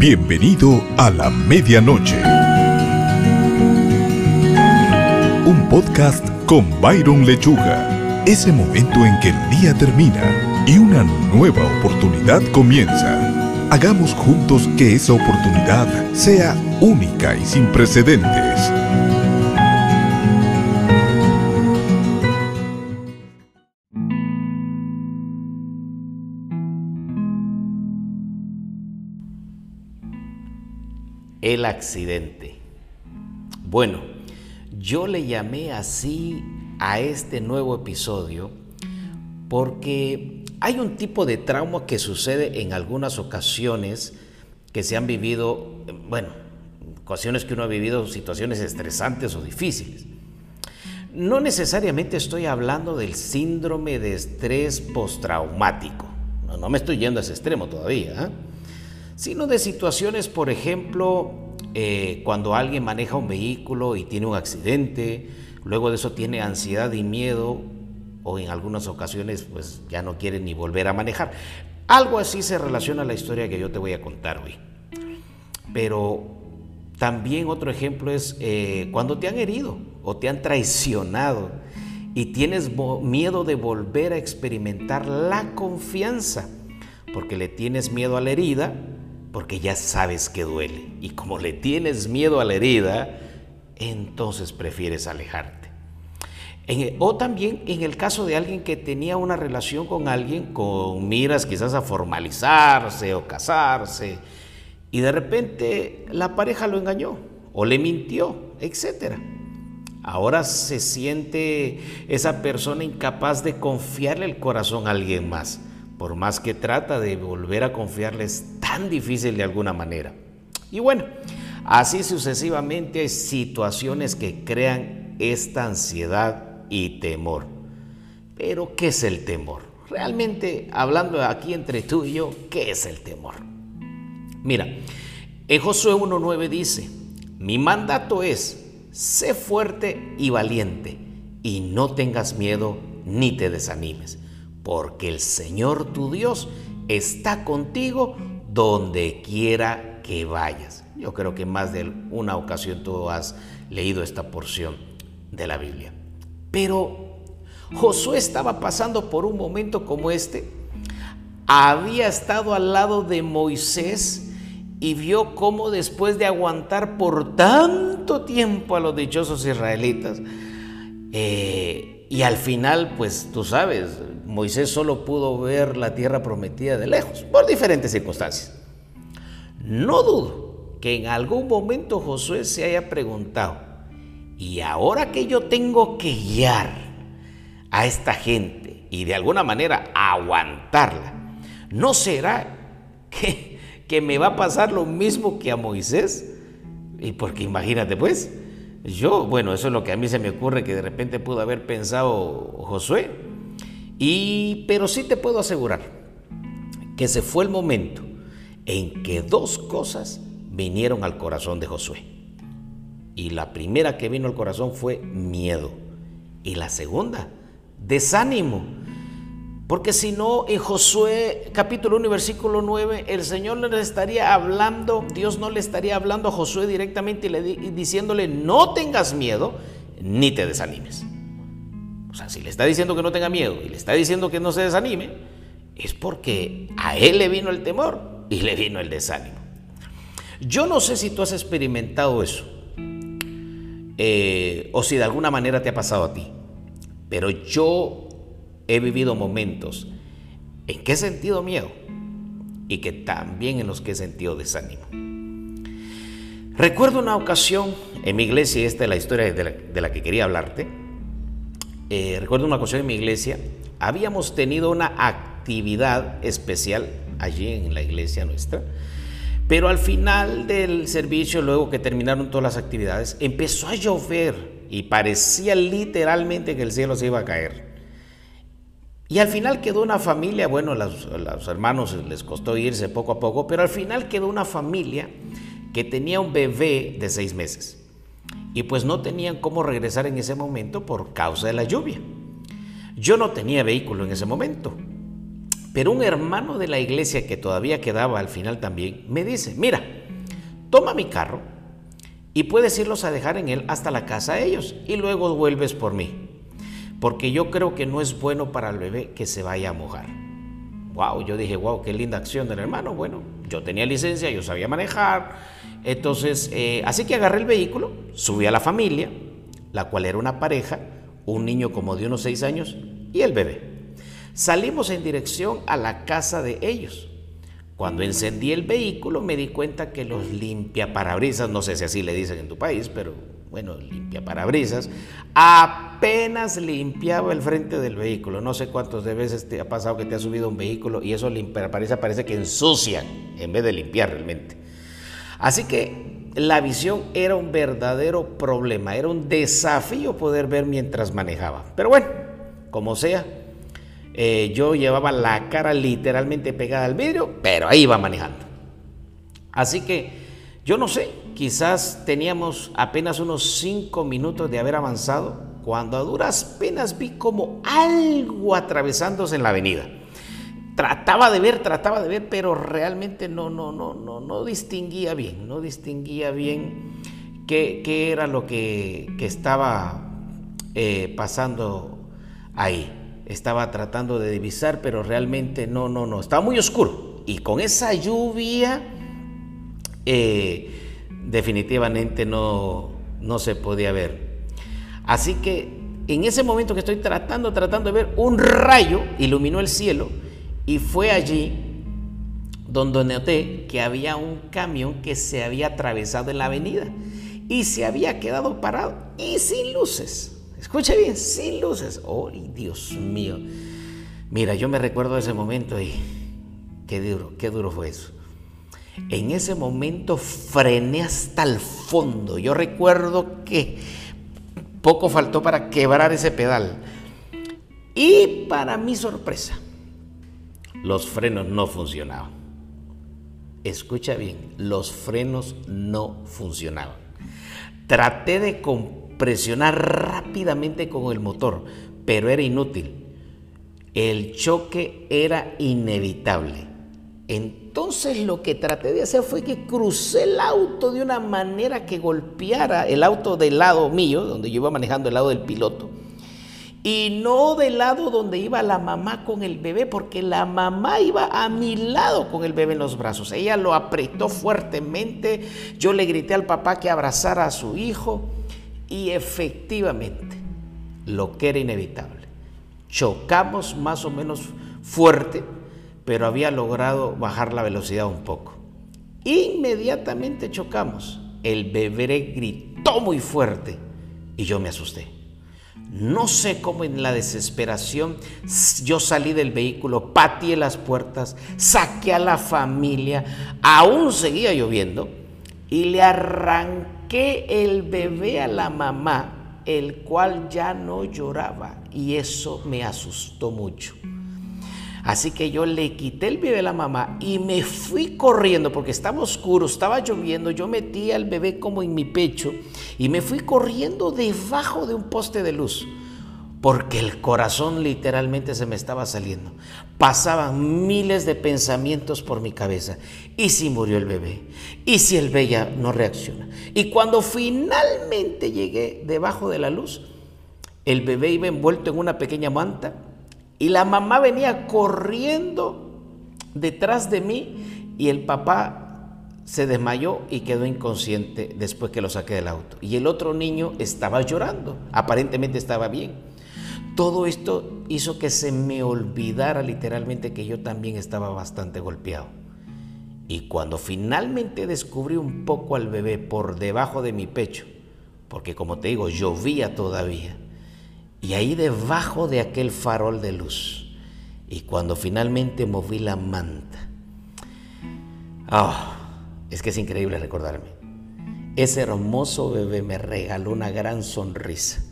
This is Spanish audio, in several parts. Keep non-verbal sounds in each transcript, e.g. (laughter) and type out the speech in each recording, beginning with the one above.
Bienvenido a la medianoche. Un podcast con Byron Lechuga. Ese momento en que el día termina y una nueva oportunidad comienza. Hagamos juntos que esa oportunidad sea única y sin precedentes. El accidente. Bueno, yo le llamé así a este nuevo episodio porque hay un tipo de trauma que sucede en algunas ocasiones que se han vivido, bueno, ocasiones que uno ha vivido situaciones estresantes o difíciles. No necesariamente estoy hablando del síndrome de estrés postraumático, no, no me estoy yendo a ese extremo todavía. ¿eh? Sino de situaciones, por ejemplo, eh, cuando alguien maneja un vehículo y tiene un accidente, luego de eso tiene ansiedad y miedo, o en algunas ocasiones pues ya no quiere ni volver a manejar. Algo así se relaciona a la historia que yo te voy a contar hoy. Pero también otro ejemplo es eh, cuando te han herido o te han traicionado y tienes miedo de volver a experimentar la confianza porque le tienes miedo a la herida porque ya sabes que duele. Y como le tienes miedo a la herida, entonces prefieres alejarte. o también en el caso de alguien que tenía una relación con alguien con miras quizás a formalizarse o casarse, y de repente la pareja lo engañó o le mintió, etc. Ahora se siente esa persona incapaz de confiarle el corazón a alguien más por más que trata de volver a confiarle, es tan difícil de alguna manera. Y bueno, así sucesivamente hay situaciones que crean esta ansiedad y temor. Pero, ¿qué es el temor? Realmente, hablando aquí entre tú y yo, ¿qué es el temor? Mira, en Josué 1.9 dice, mi mandato es, sé fuerte y valiente, y no tengas miedo ni te desanimes porque el Señor tu Dios está contigo donde quiera que vayas. Yo creo que más de una ocasión tú has leído esta porción de la Biblia. Pero Josué estaba pasando por un momento como este. Había estado al lado de Moisés y vio cómo después de aguantar por tanto tiempo a los dichosos israelitas, eh, y al final, pues tú sabes, Moisés solo pudo ver la tierra prometida de lejos, por diferentes circunstancias. No dudo que en algún momento Josué se haya preguntado, ¿y ahora que yo tengo que guiar a esta gente y de alguna manera aguantarla, ¿no será que, que me va a pasar lo mismo que a Moisés? Y porque imagínate pues, yo, bueno, eso es lo que a mí se me ocurre que de repente pudo haber pensado Josué. Y, pero sí te puedo asegurar que ese fue el momento en que dos cosas vinieron al corazón de Josué. Y la primera que vino al corazón fue miedo. Y la segunda, desánimo. Porque si no, en Josué capítulo 1 versículo 9, el Señor le estaría hablando, Dios no le estaría hablando a Josué directamente y, le, diciéndole, no tengas miedo, ni te desanimes. O sea, si le está diciendo que no tenga miedo y le está diciendo que no se desanime, es porque a él le vino el temor y le vino el desánimo. Yo no sé si tú has experimentado eso eh, o si de alguna manera te ha pasado a ti, pero yo he vivido momentos en que he sentido miedo y que también en los que he sentido desánimo. Recuerdo una ocasión en mi iglesia, y esta es la historia de la que quería hablarte, eh, recuerdo una ocasión en mi iglesia, habíamos tenido una actividad especial allí en la iglesia nuestra, pero al final del servicio, luego que terminaron todas las actividades, empezó a llover y parecía literalmente que el cielo se iba a caer. Y al final quedó una familia, bueno, a los hermanos les costó irse poco a poco, pero al final quedó una familia que tenía un bebé de seis meses y pues no tenían cómo regresar en ese momento por causa de la lluvia. Yo no tenía vehículo en ese momento, Pero un hermano de la iglesia que todavía quedaba al final también me dice, mira, toma mi carro y puedes irlos a dejar en él hasta la casa a ellos y luego vuelves por mí. Porque yo creo que no es bueno para el bebé que se vaya a mojar. Wow, yo dije, wow, qué linda acción del hermano. Bueno, yo tenía licencia, yo sabía manejar. Entonces, eh, así que agarré el vehículo, subí a la familia, la cual era una pareja, un niño como de unos seis años y el bebé. Salimos en dirección a la casa de ellos. Cuando encendí el vehículo me di cuenta que los limpiaparabrisas, no sé si así le dicen en tu país, pero bueno, limpiaparabrisas, apenas limpiaba el frente del vehículo. No sé cuántas veces te ha pasado que te ha subido un vehículo y esos limpiaparabrisas parece que ensucian en vez de limpiar realmente. Así que la visión era un verdadero problema, era un desafío poder ver mientras manejaba. Pero bueno, como sea, eh, yo llevaba la cara literalmente pegada al vidrio, pero ahí iba manejando. Así que yo no sé, quizás teníamos apenas unos cinco minutos de haber avanzado cuando a duras penas vi como algo atravesándose en la avenida. Trataba de ver, trataba de ver, pero realmente no, no, no, no, no distinguía bien, no distinguía bien qué, era lo que, estaba eh, pasando ahí estaba tratando de divisar, pero realmente no, no, no, estaba muy oscuro. Y con esa lluvia, eh, definitivamente no, no se podía ver. Así que en ese momento que estoy tratando, tratando de ver, un rayo iluminó el cielo y fue allí donde noté que había un camión que se había atravesado en la avenida y se había quedado parado y sin luces. Escucha bien, sin luces. ¡Oh, Dios mío! Mira, yo me recuerdo ese momento y qué duro, qué duro fue eso. En ese momento frené hasta el fondo. Yo recuerdo que poco faltó para quebrar ese pedal. Y para mi sorpresa, los frenos no funcionaban. Escucha bien, los frenos no funcionaban. Traté de presionar rápidamente con el motor, pero era inútil. El choque era inevitable. Entonces lo que traté de hacer fue que crucé el auto de una manera que golpeara el auto del lado mío, donde yo iba manejando el lado del piloto, y no del lado donde iba la mamá con el bebé, porque la mamá iba a mi lado con el bebé en los brazos. Ella lo apretó fuertemente, yo le grité al papá que abrazara a su hijo y efectivamente, lo que era inevitable. Chocamos más o menos fuerte, pero había logrado bajar la velocidad un poco. Inmediatamente chocamos. El bebé gritó muy fuerte y yo me asusté. No sé cómo en la desesperación yo salí del vehículo, pateé las puertas, saqué a la familia, aún seguía lloviendo y le arranqué el bebé a la mamá, el cual ya no lloraba, y eso me asustó mucho. Así que yo le quité el bebé a la mamá y me fui corriendo porque estaba oscuro, estaba lloviendo. Yo metí al bebé como en mi pecho y me fui corriendo debajo de un poste de luz porque el corazón literalmente se me estaba saliendo. Pasaban miles de pensamientos por mi cabeza. ¿Y si murió el bebé? ¿Y si el bebé ya no reacciona? Y cuando finalmente llegué debajo de la luz, el bebé iba envuelto en una pequeña manta y la mamá venía corriendo detrás de mí y el papá se desmayó y quedó inconsciente después que lo saqué del auto. Y el otro niño estaba llorando, aparentemente estaba bien. Todo esto hizo que se me olvidara literalmente que yo también estaba bastante golpeado. Y cuando finalmente descubrí un poco al bebé por debajo de mi pecho, porque como te digo, llovía todavía, y ahí debajo de aquel farol de luz, y cuando finalmente moví la manta, oh, es que es increíble recordarme, ese hermoso bebé me regaló una gran sonrisa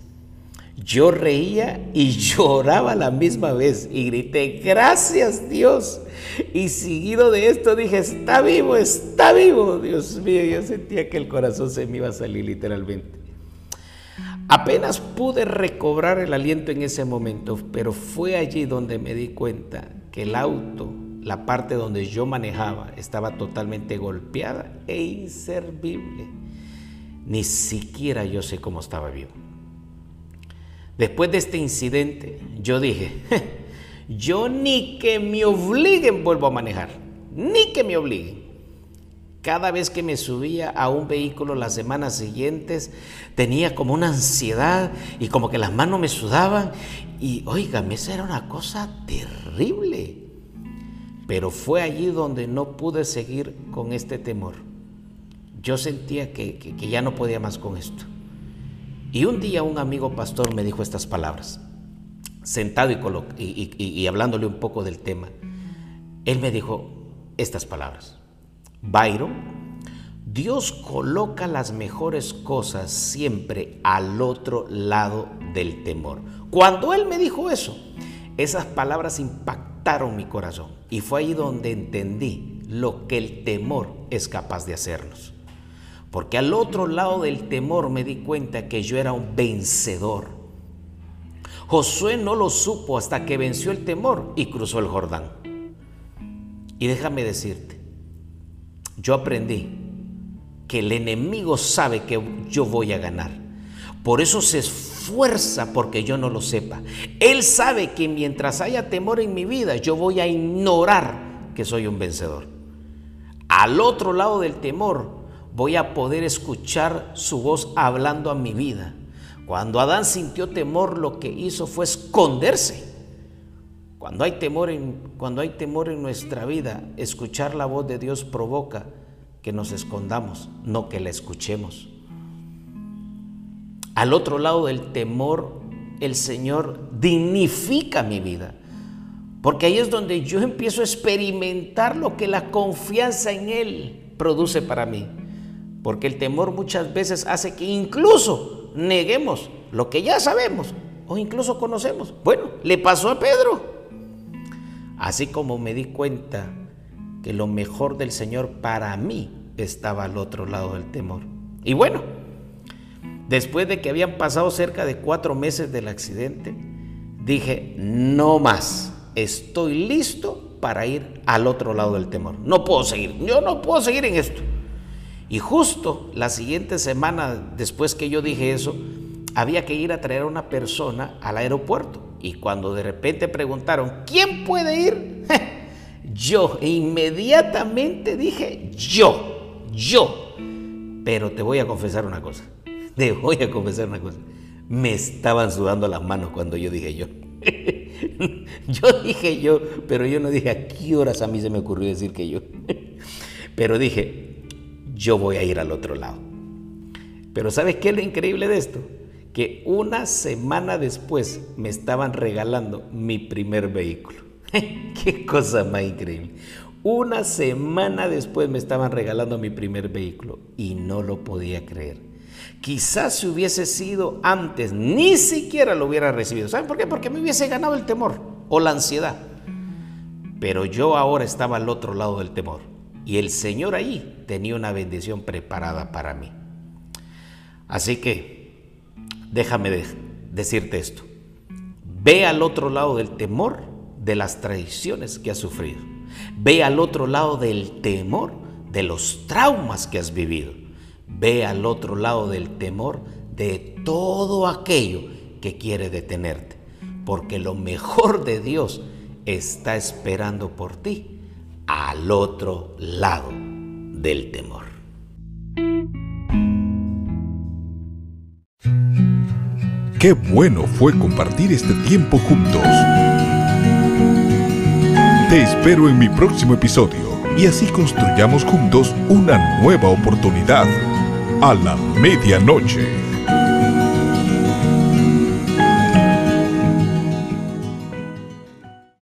yo reía y (laughs) lloraba la misma vez y grité, gracias Dios. Y seguido de esto dije, está vivo, está vivo. Dios mío, yo sentía que el corazón se me iba a salir literalmente. Apenas pude recobrar el aliento en ese momento, pero fue allí donde me di cuenta que el auto, la parte donde yo manejaba, estaba totalmente golpeada e inservible. Ni siquiera yo sé cómo estaba vivo. Después de este incidente, yo dije, yo ni que me obliguen vuelvo a manejar, ni que me obliguen. Cada vez que me subía a un vehículo las semanas siguientes, tenía como una ansiedad y como que las manos me sudaban. Y oígame, esa era una cosa terrible. Pero fue allí donde no pude seguir con este temor. Yo sentía que, ya no podía más con esto. Y un día un amigo pastor me dijo estas palabras, sentado y, y hablándole un poco del tema. Él me dijo estas palabras. Byron, Dios coloca las mejores cosas siempre al otro lado del temor. Cuando Él me dijo eso, esas palabras impactaron mi corazón y fue ahí donde entendí lo que el temor es capaz de hacernos. Porque al otro lado del temor me di cuenta que yo era un vencedor. Josué no lo supo hasta que venció el temor y cruzó el Jordán. Y déjame decirte, yo aprendí que el enemigo sabe que yo voy a ganar. Por eso se esfuerza porque yo no lo sepa. Él sabe que mientras haya temor en mi vida, yo voy a ignorar que soy un vencedor. Al otro lado del temor, voy a poder escuchar su voz hablando a mi vida. Cuando Adán sintió temor, lo que hizo fue esconderse. Cuando hay temor en, cuando hay temor en nuestra vida, escuchar la voz de Dios provoca que nos escondamos, no que la escuchemos. Al otro lado del temor, el Señor dignifica mi vida. Porque ahí es donde yo empiezo a experimentar lo que la confianza en Él produce para mí. Porque el temor muchas veces hace que incluso neguemos lo que ya sabemos o incluso conocemos. Bueno, le pasó a Pedro. Así como me di cuenta que lo mejor del Señor para mí estaba al otro lado del temor. Y bueno, después de que habían pasado cerca de cuatro meses del accidente, dije, no más, estoy listo para ir al otro lado del temor. No puedo seguir, yo no puedo seguir en esto. Y justo la siguiente semana después que yo dije eso, había que ir a traer a una persona al aeropuerto. Y cuando de repente preguntaron, ¿quién puede ir? (laughs) yo inmediatamente dije, yo, yo. Pero te voy a confesar una cosa, te voy a confesar una cosa. Me estaban sudando las manos cuando yo dije yo. (laughs) yo dije yo, pero yo no dije a qué horas a mí se me ocurrió decir que yo. (laughs) pero dije, yo voy a ir al otro lado. Pero ¿sabes qué es lo increíble de esto? Que una semana después me estaban regalando mi primer vehículo. (laughs) Qué cosa más increíble. Una semana después me estaban regalando mi primer vehículo y no lo podía creer. Quizás si hubiese sido antes, ni siquiera lo hubiera recibido. ¿Saben por qué? Porque me hubiese ganado el temor o la ansiedad. Pero yo ahora estaba al otro lado del temor y el Señor ahí tenía una bendición preparada para mí. Así que déjame decirte esto. Ve al otro lado del temor de las traiciones que has sufrido. Ve al otro lado del temor de los traumas que has vivido. Ve al otro lado del temor de todo aquello que quiere detenerte. Porque lo mejor de Dios está esperando por ti al otro lado del temor. Qué bueno fue compartir este tiempo juntos. Te espero en mi próximo episodio y así construyamos juntos una nueva oportunidad a la medianoche.